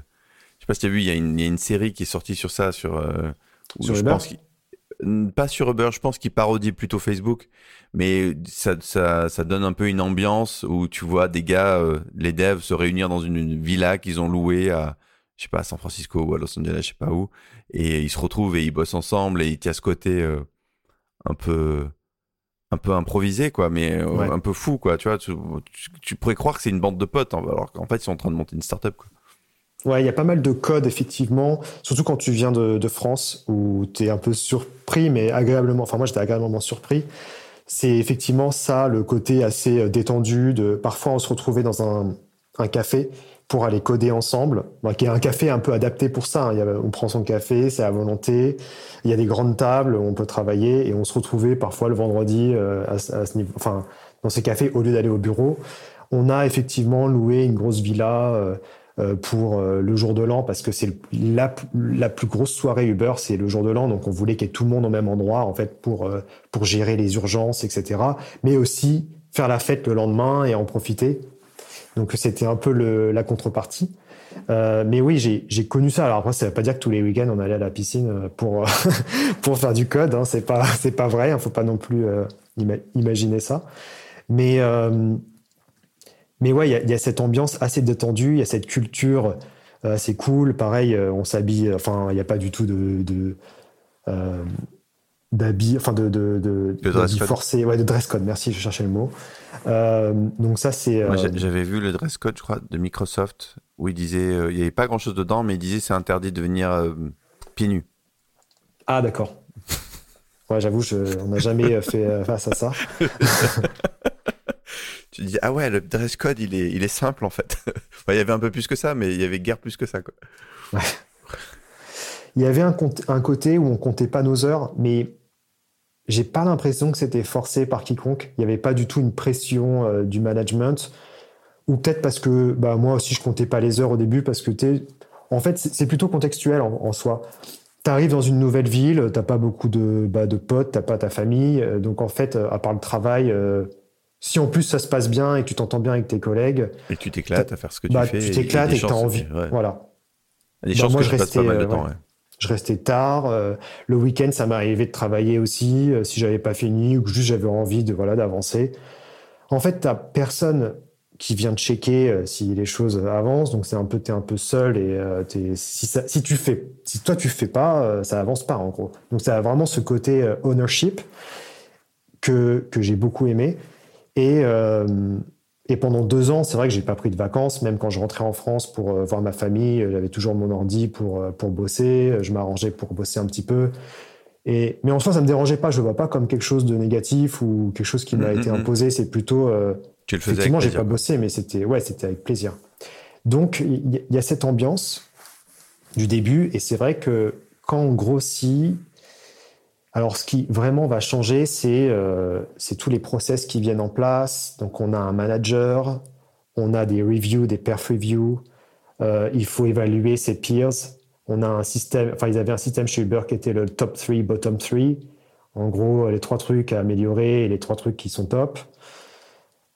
je sais pas si tu as vu il y, a une, y a une série qui est sortie sur ça sur euh, sur je Uber pense pas sur Uber je pense qu'il parodie plutôt Facebook mais ça, ça, ça donne un peu une ambiance où tu vois des gars les devs se réunir dans une, villa qu'ils ont louée à je sais pas à San Francisco ou à Los Angeles je sais pas où et ils se retrouvent et ils bossent ensemble et il y a ce côté un peu un peu improvisé quoi mais euh, un peu fou quoi tu vois tu, pourrais croire que c'est une bande de potes hein, alors qu'en fait ils sont en train de monter une startup quoi Ouais, il y a pas mal de codes, effectivement, surtout quand tu viens de, de France, où tu es un peu surpris, mais agréablement, enfin moi j'étais agréablement surpris. C'est effectivement ça, le côté assez euh, détendu, de parfois on se retrouvait dans un, un café pour aller coder ensemble, qui est un café un peu adapté pour ça. Hein. on prend son café, c'est à volonté. Il y a des grandes tables on peut travailler et on se retrouvait parfois le vendredi euh, à, ce niveau, enfin dans ces cafés au lieu d'aller au bureau. On a effectivement loué une grosse villa euh, pour le jour de l'an parce que c'est la, la, plus grosse soirée Uber, c'est le jour de l'an, donc on voulait qu'il y ait tout le monde au même endroit en fait pour pour gérer les urgences, etc. Mais aussi faire la fête le lendemain et en profiter. Donc c'était un peu le, la contrepartie. Euh, mais oui, j'ai connu ça. Alors après, ça veut pas dire que tous les week-ends on allait à la piscine euh, pour pour faire du code. Hein. C'est pas c'est pas vrai. Faut pas non plus euh, imaginer ça. Mais euh, mais ouais, il y a, y a, cette ambiance assez détendue. Il y a cette culture assez cool. Pareil, on s'habille. Enfin, il n'y a pas du tout de, de d'habits, enfin de, de, de, de forcé, ouais, de dress code. Merci, je cherchais le mot. Euh, donc ça, c'est. Euh... J'avais vu le dress code, je crois, de Microsoft, où il disait, euh, il n'y avait pas grand chose dedans, mais il disait c'est interdit de venir euh, pieds nus. Ah d'accord. ouais, j'avoue, on n'a jamais fait face à ça. tu dis ah ouais, le dress code, il est, il est simple en fait. il y avait un peu plus que ça, mais il y avait guère plus que ça quoi. Il y avait un, côté où on comptait pas nos heures, mais j'ai pas l'impression que c'était forcé par quiconque. Il n'y avait pas du tout une pression euh, du management. Ou peut-être parce que bah, moi aussi, je comptais pas les heures au début parce que es... En fait, c'est plutôt contextuel en, soi. Tu arrives dans une nouvelle ville, t'as pas beaucoup de, bah, de potes, t'as pas ta famille. Euh, donc en fait, à part le travail, euh, si en plus ça se passe bien et que tu t'entends bien avec tes collègues. Et tu t'éclates à faire ce que tu bah, fais. Tu t'éclates et tu as envie. Voilà. Il y a des chances que je, passe pas mal de temps. Je restais tard. Euh, le week-end, ça m'arrivait de travailler aussi euh, si j'avais pas fini ou que juste j'avais envie de voilà d'avancer. En fait, t'as personne qui vient checker euh, si les choses avancent. Donc c'est un peu t'es un peu seul et si, ça, si tu fais si toi tu fais pas, ça avance pas en gros. Donc ça a vraiment ce côté ownership que que j'ai beaucoup aimé et et pendant deux ans, c'est vrai que j'ai pas pris de vacances, même quand je rentrais en France pour euh, voir ma famille, euh, j'avais toujours mon ordi pour, euh, pour bosser, je m'arrangeais pour bosser un petit peu. Et, mais en soi, ça me dérangeait pas. Je le vois pas comme quelque chose de négatif ou quelque chose qui m'a mm, été mm, mm. imposé. C'est plutôt. Euh, tu le faisais effectivement, j'ai pas bossé, mais c'était ouais, c'était avec plaisir. Donc, il y, a cette ambiance du début, et c'est vrai que quand on grossit, alors ce qui vraiment va changer, c'est euh, c'est tous les process qui viennent en place. Donc, on a un manager, on a des reviews, des perf reviews. Euh, il faut évaluer ses peers on a un système, enfin, ils avaient un système chez Uber qui était le top 3, bottom 3. En gros, les trois trucs à améliorer et les trois trucs qui sont top.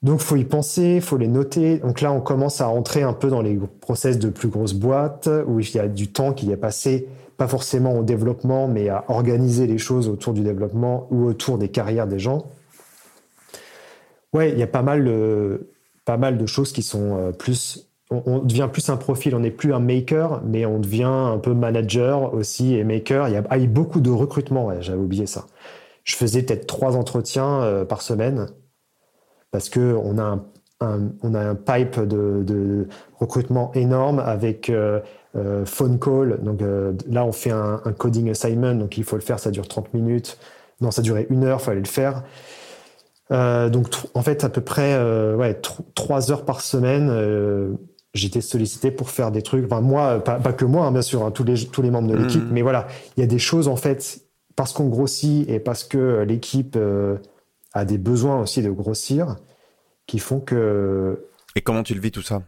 Donc, faut y penser, faut les noter. Donc là, on commence à rentrer un peu dans les process de plus grosses boîtes où il y a du temps qui est passé, pas forcément au développement, mais à organiser les choses autour du développement ou autour des carrières des gens. Ouais, il y a pas mal, de, pas mal de choses qui sont euh, plus on, devient plus un profil, on n'est plus un maker, mais on devient un peu manager aussi et maker. Il y a, ah, beaucoup de recrutement, j'avais oublié ça. Je faisais peut-être trois entretiens euh, par semaine parce que on a un, on a un pipe de, recrutement énorme avec euh, euh, phone call. Donc là, on fait un, coding assignment, donc il faut le faire, ça dure 30 minutes. Non, ça durait une heure, il fallait le faire. donc en fait, à peu près ouais, trois heures par semaine j'étais sollicité pour faire des trucs. Enfin, moi, pas, que moi, hein, bien sûr, hein, tous, les, tous les membres de l'équipe. Mmh. Mais voilà, il y a des choses, en fait, parce qu'on grossit et parce que l'équipe euh, a des besoins aussi de grossir, qui font que. Et comment tu le vis tout ça?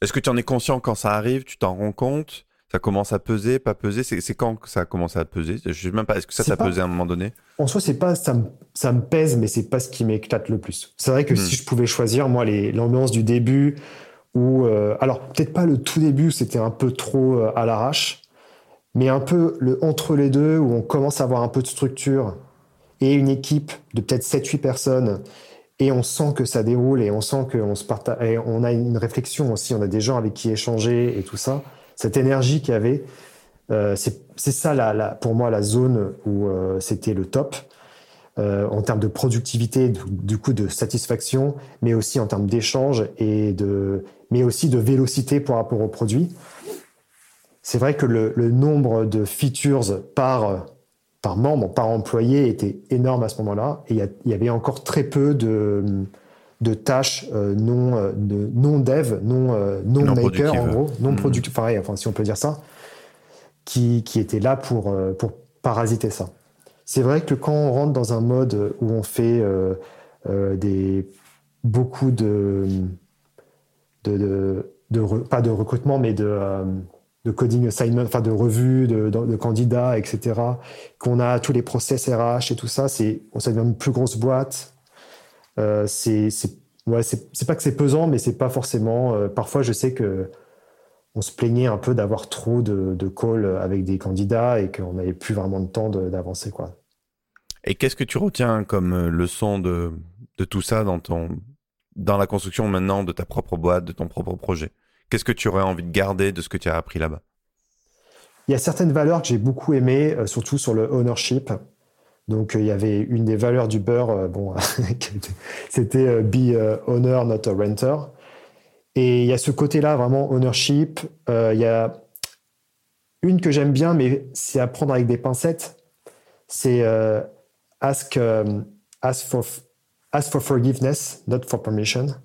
Est-ce que tu en es conscient quand ça arrive? Tu t'en rends compte? Ça commence à peser, pas peser? C'est quand que ça a commencé à peser? Je sais même pas. Est-ce que ça, ça pesé à un moment donné? En soi, c'est pas ça me, ça me pèse, mais c'est pas ce qui m'éclate le plus. C'est vrai que mmh. si je pouvais choisir, moi, l'ambiance du début, euh, alors peut-être pas le tout début, c'était un peu trop euh, à l'arrache, mais un peu le entre les deux où on commence à avoir un peu de structure et une équipe de peut-être 7-8 personnes et on sent que ça déroule et on sent qu'on se partage, on a une réflexion aussi, on a des gens avec qui échanger et tout ça. Cette énergie qu'il y avait, euh, c'est ça la, pour moi la zone où c'était le top. Euh, en termes de productivité, du, coup de satisfaction, mais aussi en termes d'échange et de, mais aussi de vélocité par rapport au produit. C'est vrai que le, nombre de features par par membre, par employé était énorme à ce moment-là, et il y, avait encore très peu de de tâches euh, non euh, de non dev, non non, maker en gros, non mmh. productif, pareil, enfin si on peut dire ça, qui qui étaient là pour pour parasiter ça. C'est vrai que quand on rentre dans un mode où on fait euh, euh, des, beaucoup de, de, pas de recrutement, mais de, euh, de coding assignment, enfin de revues de, candidats, etc., qu'on a tous les process RH et tout ça, c'est, ça devient une plus grosse boîte. c'est, c'est, ouais, c'est, pas que c'est pesant, mais c'est pas forcément. parfois, je sais que on se plaignait un peu d'avoir trop de, de calls avec des candidats et qu'on n'avait plus vraiment de temps d'avancer. quoi. Et qu'est-ce que tu retiens comme euh, leçon de, de tout ça dans, ton, dans la construction maintenant de ta propre boîte, de ton propre projet? Qu'est-ce que tu aurais envie de garder de ce que tu as appris là-bas? Il y a certaines valeurs que j'ai beaucoup aimées, euh, surtout sur le ownership. Donc, euh, il y avait une des valeurs du beurre, bon, c'était be owner, not a renter. Et il y a ce côté-là, vraiment ownership. il y a une que j'aime bien, mais c'est à prendre avec des pincettes. C'est ask, ask, for, ask for forgiveness, not for permission.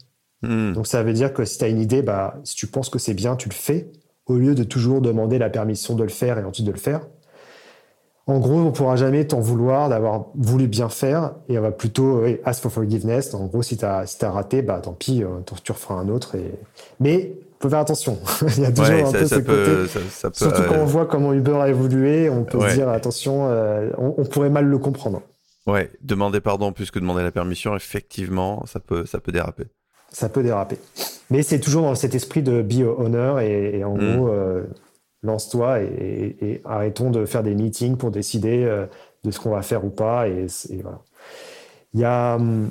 Hmm. Donc ça veut dire que si tu as une idée, bah, si tu penses que c'est bien, tu le fais, au lieu de toujours demander la permission de le faire et ensuite de le faire. En gros, on pourra jamais t'en vouloir d'avoir voulu bien faire et on va plutôt ask for forgiveness. En gros, si tu as, si as raté, bah, tant pis, euh, tu referas un autre. Et... Mais faut faire attention. Il y a toujours un peu ce côté. Surtout quand on voit comment Uber a évolué, on peut se dire attention, euh, on, pourrait mal le comprendre. Ouais, demander pardon plus que demander la permission, effectivement, ça peut, ça peut déraper. Ça peut déraper. Mais c'est toujours dans cet esprit de be honor et, et en mm. gros, euh, lance-toi et, arrêtons de faire des meetings pour décider euh, de ce qu'on va faire ou pas. Et, voilà. Il y a. Hum,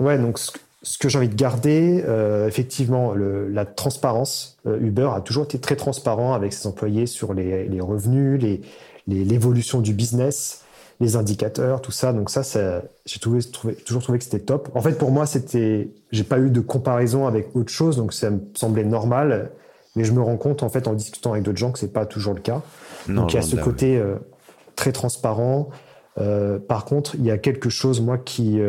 ouais, donc ce, que j'ai envie de garder, euh, effectivement, le, la transparence. Uber a toujours été très transparent avec ses employés sur les, les revenus, l'évolution les, du business les indicateurs, tout ça. Donc ça, j'ai toujours trouvé que c'était top. En fait, pour moi, c'était, j'ai pas eu de comparaison avec autre chose, donc ça me semblait normal. Mais je me rends compte, en fait, en discutant avec d'autres gens, que c'est pas toujours le cas. donc il y a ce côté, euh, très transparent. par contre, il y a quelque chose, moi, qui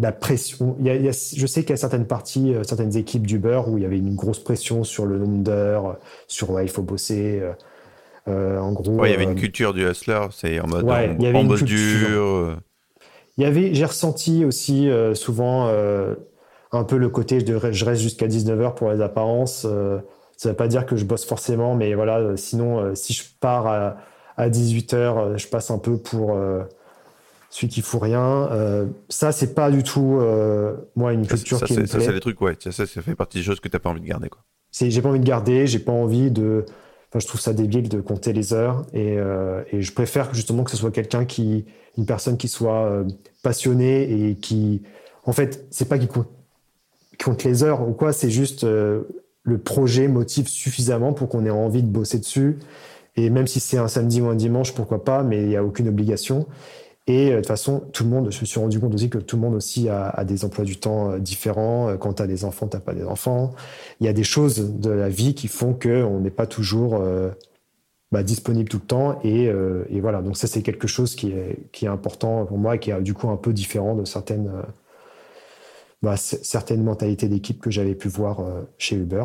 la pression. Il y a, je sais qu'il y a certaines parties, certaines équipes d'Uber où il y avait une grosse pression sur le nombre d'heures, sur ouais, il faut bosser. En gros. il y avait une culture du hustler, c'est en mode ouais, avait en dur. Il y avait, j'ai ressenti aussi souvent un peu le côté je, je reste jusqu'à 19h pour les apparences. Euh, ça ne veut pas dire que je bosse forcément, mais voilà, euh, sinon, euh, si je pars à, à 18h, je passe un peu pour celui qui fout rien. ça, c'est pas du tout, moi, une culture ça, qui me Ça, c'est des trucs, ouais, ça, ça fait partie des choses que tu n'as pas envie de garder, quoi. J'ai pas envie de garder, j'ai pas envie de. Je trouve ça débile de compter les heures et, et je préfère justement que ce soit quelqu'un qui, une personne qui soit passionnée et qui, en fait, c'est pas qui compte compte les heures ou quoi, c'est juste euh, le projet motive suffisamment pour qu'on ait envie de bosser dessus. Et même si c'est un samedi ou un dimanche, pourquoi pas, mais il n'y a aucune obligation. Et euh, de toute façon, tout le monde, je me suis rendu compte aussi que tout le monde aussi a, des emplois du temps euh, différents. Quand tu as des enfants, tu pas des enfants. Il y a des choses de la vie qui font qu'on n'est pas toujours bah, disponible tout le temps. Et, voilà, donc ça c'est quelque chose qui est, important pour moi et qui est du coup un peu différent de certaines bah, certaines mentalités d'équipe que j'avais pu voir euh, chez Uber.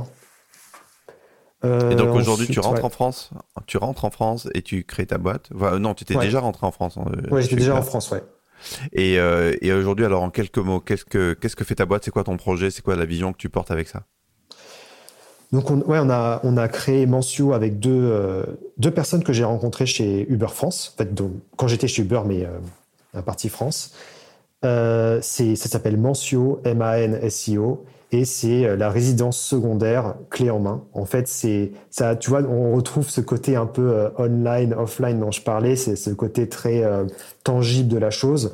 Et donc euh, aujourd'hui, tu rentres en France, tu rentres en France et tu crées ta boîte? non, tu étais déjà rentré en France. Hein, oui, j'étais déjà en France, ouais. Et, euh, et aujourd'hui, alors en quelques mots, qu'est-ce que qu'est-ce que fait ta boîte? C'est quoi ton projet? C'est quoi la vision que tu portes avec ça? Donc, on, ouais, on a on a créé Mencio avec deux deux personnes que j'ai rencontrées chez Uber France. En fait, donc, quand j'étais chez Uber, mais la partie France. Euh, ça s'appelle Mancio, M-A-N-S-I-O, et c'est euh, la résidence secondaire clé en main. En fait, c'est ça, tu vois, on retrouve ce côté un peu euh, online, offline dont je parlais, c'est ce côté très tangible de la chose.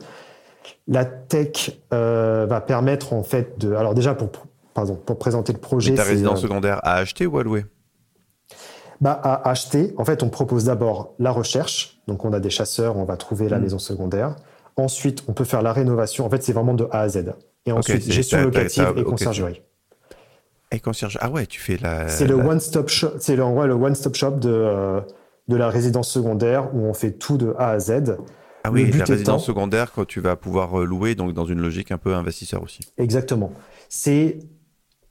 La tech va permettre en fait de, alors déjà pour pardon, pour présenter le projet. Mais ta résidence secondaire à acheter ou à louer? Bah, à acheter, en fait, on propose d'abord la recherche. Donc, on a des chasseurs, on va trouver la hmm. maison secondaire. Ensuite, on peut faire la rénovation. En fait, c'est vraiment de A à Z. Et ensuite, gestion locative et conciergerie. Et concierge. Ah ouais, tu fais la. C'est le one-stop shop. C'est le, le one-stop shop de, euh, de la résidence secondaire où on fait tout de A à Z. Ah oui, la résidence secondaire quand tu vas pouvoir euh, louer, donc dans une logique un peu investisseur aussi. Exactement. C'est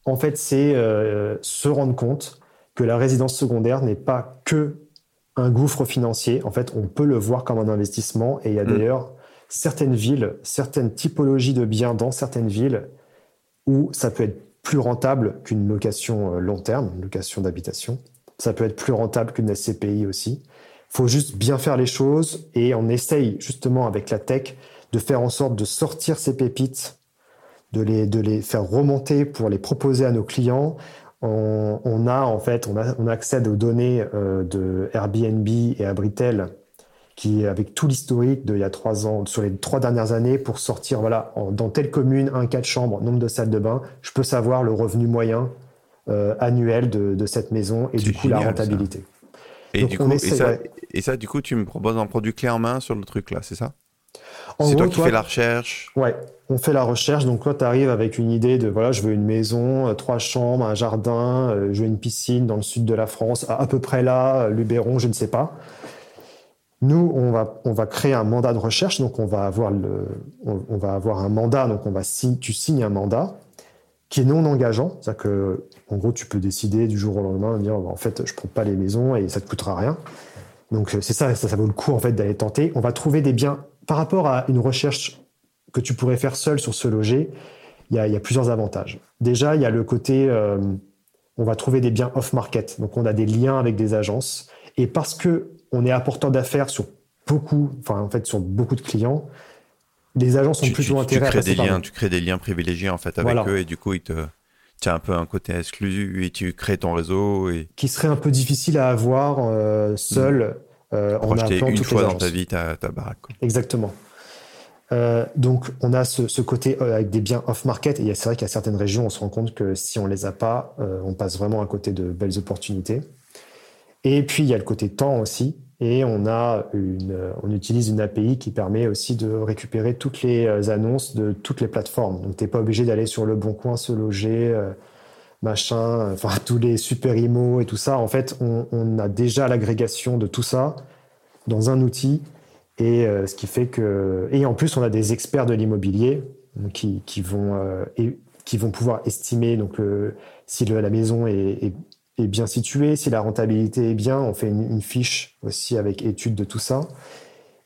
en fait c'est euh, se rendre compte que la résidence secondaire n'est pas que un gouffre financier. En fait, on peut le voir comme un investissement. Et il y a hmm. d'ailleurs certaines villes, certaines typologies de biens dans certaines villes où ça peut être plus rentable qu'une location euh, long terme, une location d'habitation. Ça peut être plus rentable qu'une SCPI aussi. Il faut juste bien faire les choses et on essaye justement avec la tech de faire en sorte de sortir ces pépites, de les, de les faire remonter pour les proposer à nos clients. On, a en fait, on, accède aux données euh, de Airbnb et Abritel qui avec tout l'historique d'il y a trois ans, sur les trois dernières années, pour sortir, voilà, dans telle commune, un quatre chambres, nombre de salles de bain, je peux savoir le revenu moyen euh, annuel de, cette maison et du coup la rentabilité. Et, du coup, et, ça, et, ça, du coup, tu me proposes un produit clé en main sur le truc là, c'est ça? C'est toi qui fais la recherche? Ouais, on fait la recherche. Donc, toi, tu arrives avec une idée de voilà, je veux une maison, euh, trois chambres, un jardin, euh, je veux une piscine dans le sud de la France, à, à peu près là, Luberon, je ne sais pas. Nous, on va, créer un mandat de recherche, donc on va avoir, un mandat, donc on va tu signes un mandat qui est non engageant, c'est-à-dire que, en gros, tu peux décider du jour au lendemain de dire, en fait, je prends pas les maisons et ça te coûtera rien. Donc c'est ça, ça, vaut le coup en fait d'aller tenter. On va trouver des biens par rapport à une recherche que tu pourrais faire seul sur ce loger. Il y a, plusieurs avantages. Déjà, il y a le côté, euh, on va trouver des biens off-market, donc on a des liens avec des agences. Et parce que on est apporteur d'affaires sur beaucoup, enfin en fait sur beaucoup de clients. Les agents sont plutôt intéressés. Tu crées des liens, tu crées des liens privilégiés en fait avec eux et du coup ils te tu as un peu un côté exclu et tu crées ton réseau et qui serait un peu difficile à avoir euh, seul mmh. euh, en appelant une fois dans ta vie ta, ta baraque. Exactement. Euh, donc on a ce, côté avec des biens off-market et c'est vrai qu'il y a certaines régions on se rend compte que si on les a pas, on passe vraiment à côté de belles opportunités. Et puis il y a le côté temps aussi. Et on, a une, on utilise une API qui permet aussi de récupérer toutes les euh, annonces de toutes les plateformes. Donc, tu n'es pas obligé d'aller sur le bon coin se loger, euh, machin, enfin, tous les super IMO et tout ça. En fait, on, a déjà l'agrégation de tout ça dans un outil. Et ce qui fait que. Et en plus, on a des experts de l'immobilier qui, qui, vont, qui vont pouvoir estimer donc, si la maison est, bien située, si la rentabilité est bien. On fait une, une fiche aussi avec étude de tout ça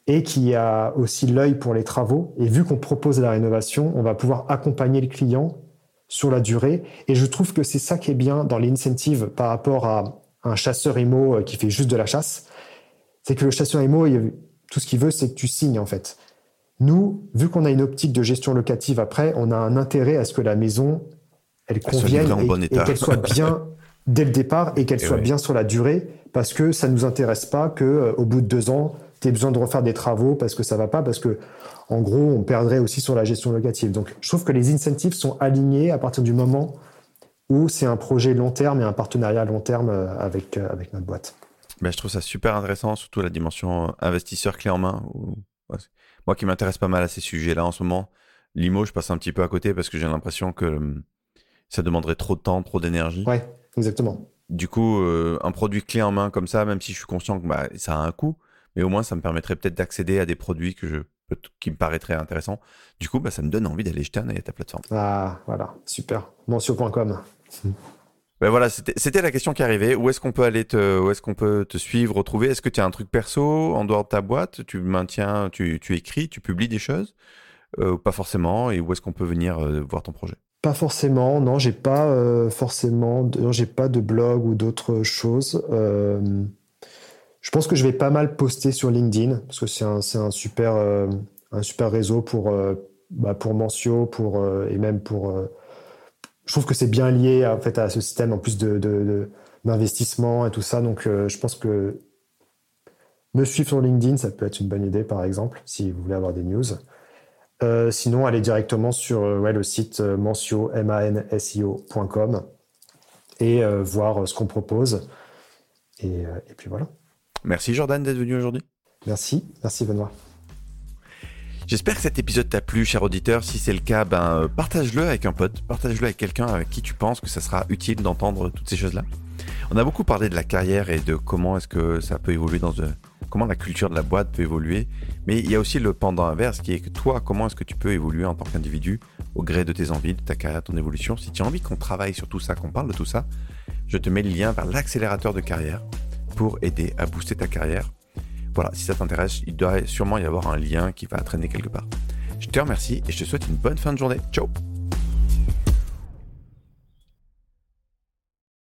et qui a aussi l'œil pour les travaux. Et vu qu'on propose la rénovation, on va pouvoir accompagner le client sur la durée. Et je trouve que c'est ça qui est bien dans l'incentive par rapport à un chasseur IMO euh, qui fait juste de la chasse. C'est que le chasseur IMO, tout ce qu'il veut, c'est que tu signes en fait. Nous, vu qu'on a une optique de gestion locative après, on a un intérêt à ce que la maison, elle convienne et, qu'elle soit bien dès le départ et qu'elle soit bien sur la durée, parce que ça nous intéresse pas que euh, au bout de deux ans, tu aies besoin de refaire des travaux parce que ça va pas, parce que en gros, on perdrait aussi sur la gestion locative. Donc, je trouve que les incentives sont alignés à partir du moment où c'est un projet long terme et un partenariat long terme euh, avec, euh, avec notre boîte. Ben, je trouve ça super intéressant, surtout la dimension investisseur clé en main. Moi qui m'intéresse pas mal à ces sujets-là en ce moment, l'IMO, je passe un petit peu à côté parce que j'ai l'impression que hum, ça demanderait trop de temps, trop d'énergie. Ouais, exactement. Du coup, euh, un produit clé en main comme ça, même si je suis conscient que bah, ça a un coût, mais au moins ça me permettrait peut-être d'accéder à des produits que je, qui me paraîtraient intéressants. Du coup, bah, ça me donne envie d'aller jeter un œil à ta plateforme. Ah, voilà, super. Mencio.com. Ben voilà, c'était la question qui arrivait. Où est-ce qu'on peut aller te, où est-ce qu'on peut te suivre, retrouver? Est-ce que tu as un truc perso en dehors de ta boîte? Tu maintiens, tu, tu écris, tu publies des choses euh, Pas forcément? Et où est-ce qu'on peut venir euh, voir ton projet? Pas forcément. Non, j'ai pas euh, forcément. J'ai pas de blog ou d'autres choses. je pense que je vais pas mal poster sur LinkedIn parce que c'est un, un, super, un super réseau pour, bah, pour Mancio, pour et même pour je trouve que c'est bien lié en fait à ce système en plus de, d'investissement et tout ça. Donc, euh, je pense que me suivre sur LinkedIn, ça peut être une bonne idée, par exemple, si vous voulez avoir des news. Euh, sinon, allez directement sur euh, ouais, le site mancio, et voir ce qu'on propose. Et, et puis voilà. Merci Jordan d'être venu aujourd'hui. Merci, merci Benoît. J'espère que cet épisode t'a plu, cher auditeur. Si c'est le cas, ben, euh, partage-le avec un pote, partage-le avec quelqu'un avec qui tu penses que ça sera utile d'entendre toutes ces choses-là. On a beaucoup parlé de la carrière et de comment est-ce que ça peut évoluer dans de, comment la culture de la boîte peut évoluer. Mais il y a aussi le pendant inverse qui est que toi, comment est-ce que tu peux évoluer en tant qu'individu au gré de tes envies, de ta carrière, de ton évolution? Si tu as envie qu'on travaille sur tout ça, qu'on parle de tout ça, je te mets le lien vers l'accélérateur de carrière pour aider à booster ta carrière voilà, si ça t'intéresse, il doit sûrement y avoir un lien qui va traîner quelque part. Je te remercie et je te souhaite une bonne fin de journée. Ciao